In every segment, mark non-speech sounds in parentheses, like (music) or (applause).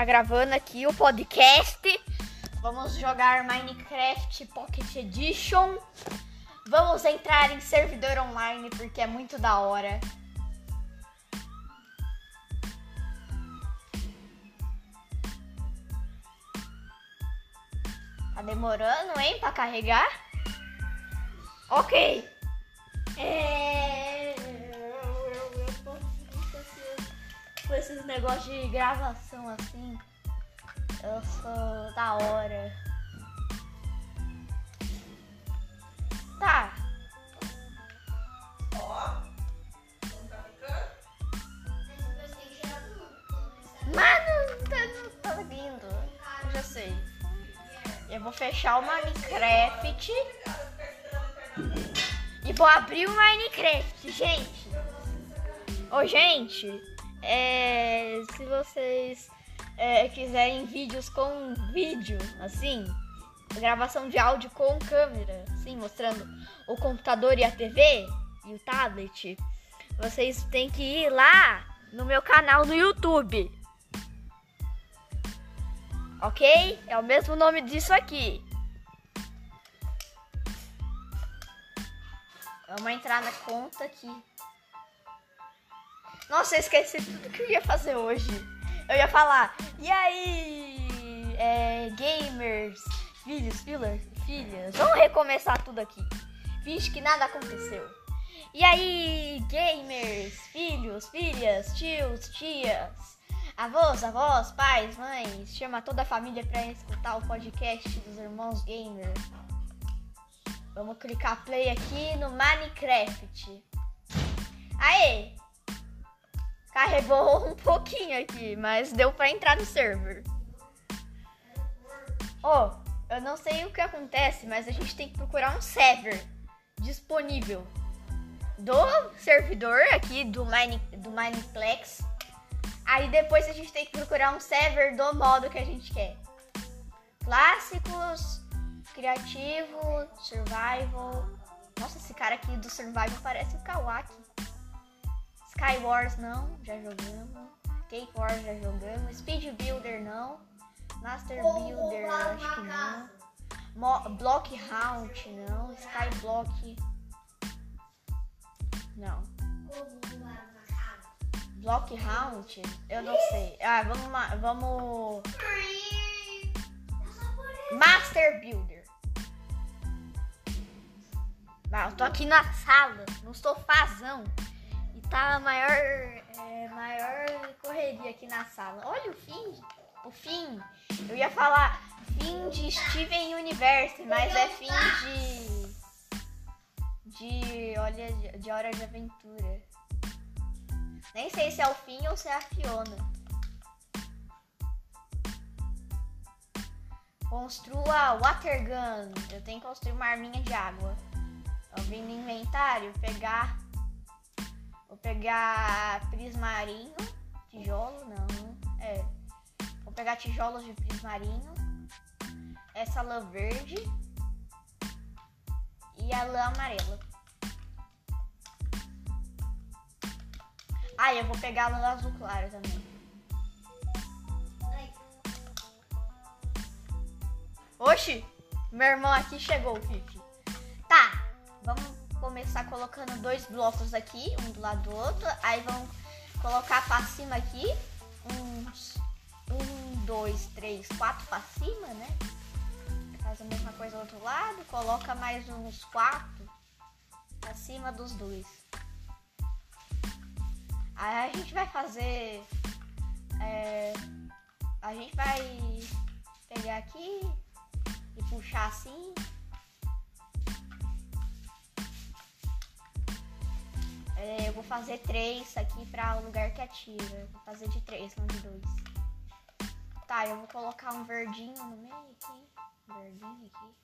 tá gravando aqui o podcast. Vamos jogar Minecraft Pocket Edition. Vamos entrar em servidor online porque é muito da hora. Tá demorando, hein, pra carregar? Ok. É... Com esses negócios de gravação assim, eu sou da hora. Tá. Mano, tá, não tá vindo. Eu já sei. Eu vou fechar o Minecraft. E vou abrir o Minecraft, gente. Ô, gente, é, se vocês é, quiserem vídeos com vídeo, assim, gravação de áudio com câmera, assim, mostrando o computador e a TV e o tablet, vocês têm que ir lá no meu canal no YouTube. Ok? É o mesmo nome disso aqui. Vamos entrar na conta aqui. Nossa, eu esqueci tudo que eu ia fazer hoje. Eu ia falar, e aí, é, gamers, filhos, filhas, filhas, vamos recomeçar tudo aqui. Finge que nada aconteceu. E aí, gamers, filhos, filhas, tios, tias, avós, avós, pais, mães, chama toda a família para escutar o podcast dos irmãos gamers. Vamos clicar play aqui no Minecraft. Aê! Carregou (laughs) um pouquinho aqui, mas deu pra entrar no server. Oh, eu não sei o que acontece, mas a gente tem que procurar um server disponível do servidor aqui do, Mine, do Mineplex. Aí depois a gente tem que procurar um server do modo que a gente quer. Clássicos, criativo, survival. Nossa, esse cara aqui do survival parece o Kawaki. Skywars não, já jogamos. Cake Wars já jogamos. Speed Builder não. Master Builder acho que não. Mo Block Hunt não. Skyblock não. Block Hunt? Eu não sei. Ah, vamos vamos Master Builder. Ah, eu tô aqui na sala, no sofazão. Tá a maior, é, maior correria aqui na sala. Olha o fim. O fim. Eu ia falar fim de Steven Universe, mas é fim de. De. Olha, de Hora de Aventura. Nem sei se é o fim ou se é a Fiona. Construa water gun. Eu tenho que construir uma arminha de água. Eu vim no inventário pegar. Pegar prismarinho. Tijolo, não. É. Vou pegar tijolos de prismarinho. Essa lã verde. E a lã amarela. Ah, eu vou pegar a lã azul claro também. Oxi, meu irmão aqui chegou, Fifi. Tá, vamos começar colocando dois blocos aqui, um do lado do outro. Aí vamos colocar pra cima aqui uns um, dois, três, quatro pra cima, né? Faz a mesma coisa do outro lado, coloca mais uns quatro acima dos dois. Aí a gente vai fazer. É, a gente vai pegar aqui, e puxar assim. É, eu vou fazer três aqui para o lugar que atira. Vou fazer de três, não de dois. Tá, eu vou colocar um verdinho no meio aqui. Um verdinho aqui.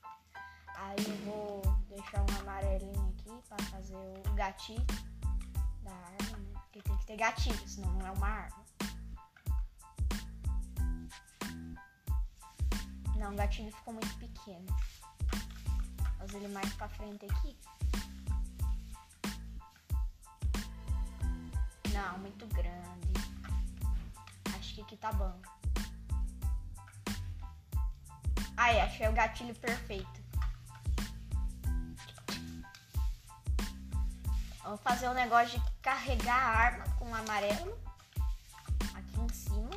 Aí eu vou deixar um amarelinho aqui para fazer o gatilho da arma, né? Porque tem que ter gatilho, senão não é uma arma. Não, o gatilho ficou muito pequeno. Fazer ele mais pra frente aqui. Não, muito grande. Acho que aqui tá bom. Aí, achei o gatilho perfeito. Vamos fazer um negócio de carregar a arma com o amarelo. Aqui em cima.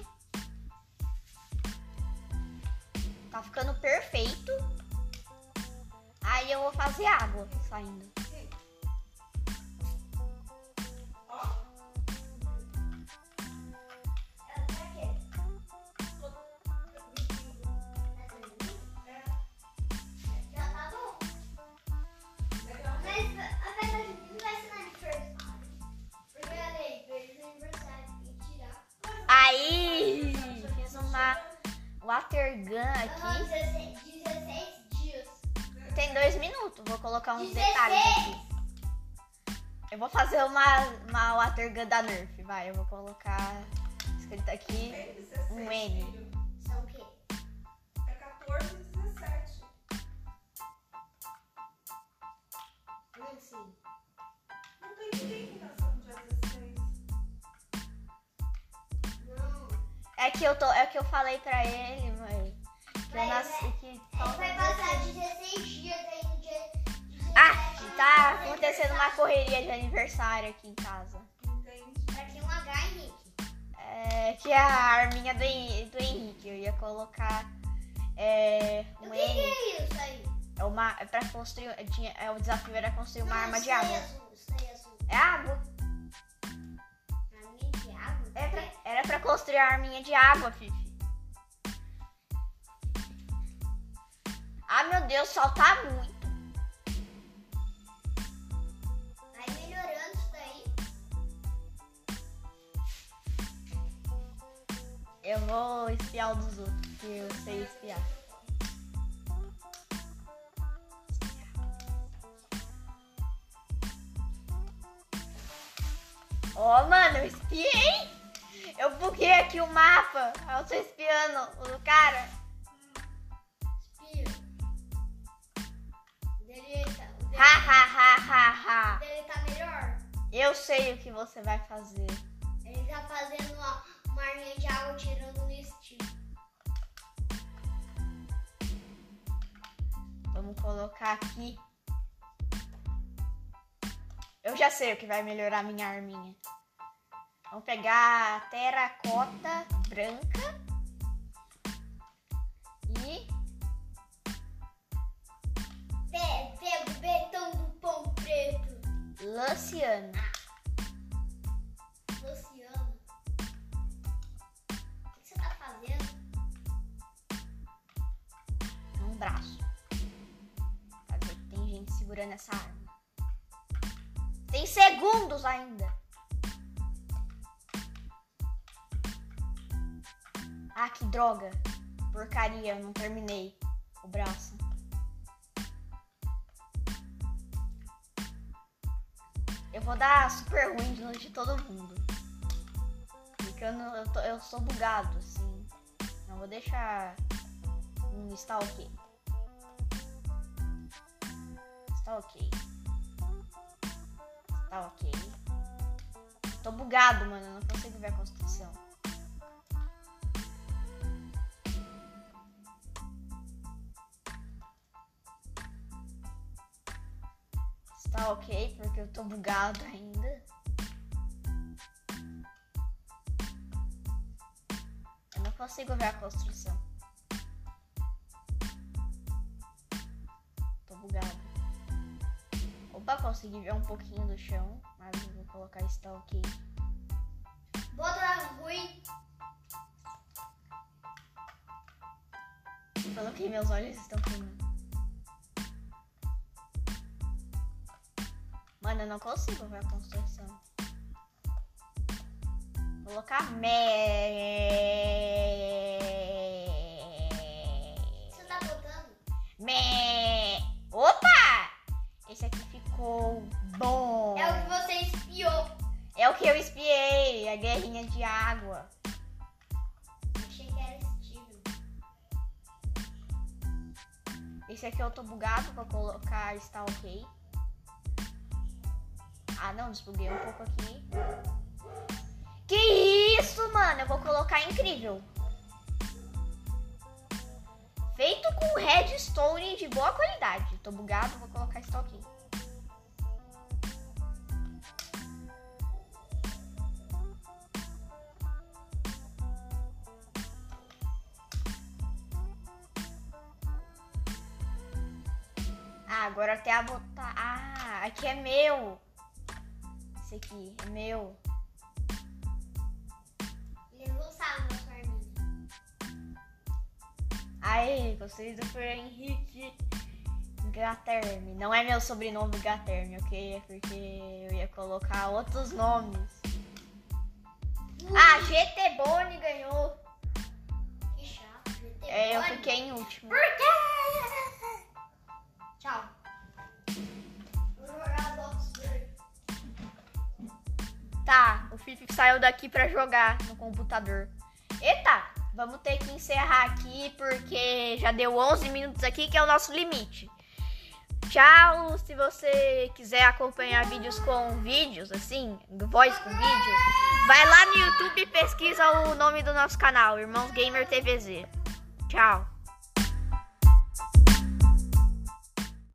Tá ficando perfeito. Aí eu vou fazer água saindo. Colocar uns 16. detalhes aqui. Eu vou fazer uma, uma water gun da Nerf, vai. Eu vou colocar escrito aqui um N. São o quê? É 14 e 17. Não sei. Não tem ninguém que nasceu no dia 16. Não. É que eu tô, é que eu falei pra ele, mãe. Que eu nasci vai. que Ele tá acontecendo uma correria de aniversário aqui em casa. Pra que um H, Henrique? É, que é a arminha do, Hen- do Henrique. Eu ia colocar é, O um que, que N. é isso aí? É, uma, é pra construir. é, Tinha, é, o desafio era construir uma Não, arma isso de aí água. é azul, Isso é azul. É água. Arminha de água? É pra- era pra construir a arminha de água, Fifi. Ah, meu Deus, solta muito. Espiar dos outros, porque eu sei espiar. Ó, mano, eu espiei! Eu buguei aqui o mapa. Eu tô espiando o cara. Espia. Ha, ha, ha, ha, o dele tá melhor. Eu sei o que você vai fazer. Ele tá fazendo uma, uma arminha de água tirando no estilo. Vamos colocar aqui. Eu já sei o que vai melhorar minha arminha. Vamos pegar a terracota branca e Pe- Pega o betão do pão preto. Luciano. Braço. Tem gente segurando essa arma. Tem segundos ainda. Ah, que droga. Porcaria, não terminei o braço. Eu vou dar super ruim de de todo mundo. Porque eu, não, eu, tô- eu sou bugado, assim. Não vou deixar um está Está ok. Está ok. Tô bugado, mano. Eu não consigo ver a construção. Está ok, porque eu tô bugado ainda. Eu não consigo ver a construção. Tô bugado. Opa, consegui ver um pouquinho do chão, mas eu vou colocar está ok. Bota ruim. Coloquei, meus olhos estão queimando. Mano, eu não consigo ver a construção. Colocar mé. Você tá botando? Mé. Aqui eu tô bugado, vou colocar está ok. Ah, não, desbuguei um pouco aqui. Que isso, mano? Eu vou colocar incrível. Feito com redstone de boa qualidade. Tô bugado, vou colocar isso aqui. Ah, agora até a botar. Ah, aqui é meu. Esse aqui é meu. Não sabem meu farminho. Aê, gostei do Fer Henrique Gaterme. Não é meu sobrenome Gaterme, ok? É porque eu ia colocar outros nomes. Ah, GT Boni ganhou. Que chato. GT É, eu Boni. fiquei em último. Por quê? Tchau. Tá, o Felipe saiu daqui pra jogar no computador. Eita, vamos ter que encerrar aqui porque já deu 11 minutos aqui, que é o nosso limite. Tchau, se você quiser acompanhar vídeos com vídeos, assim, voz com vídeos, vai lá no YouTube e pesquisa o nome do nosso canal, Irmãos Gamer TVZ. Tchau.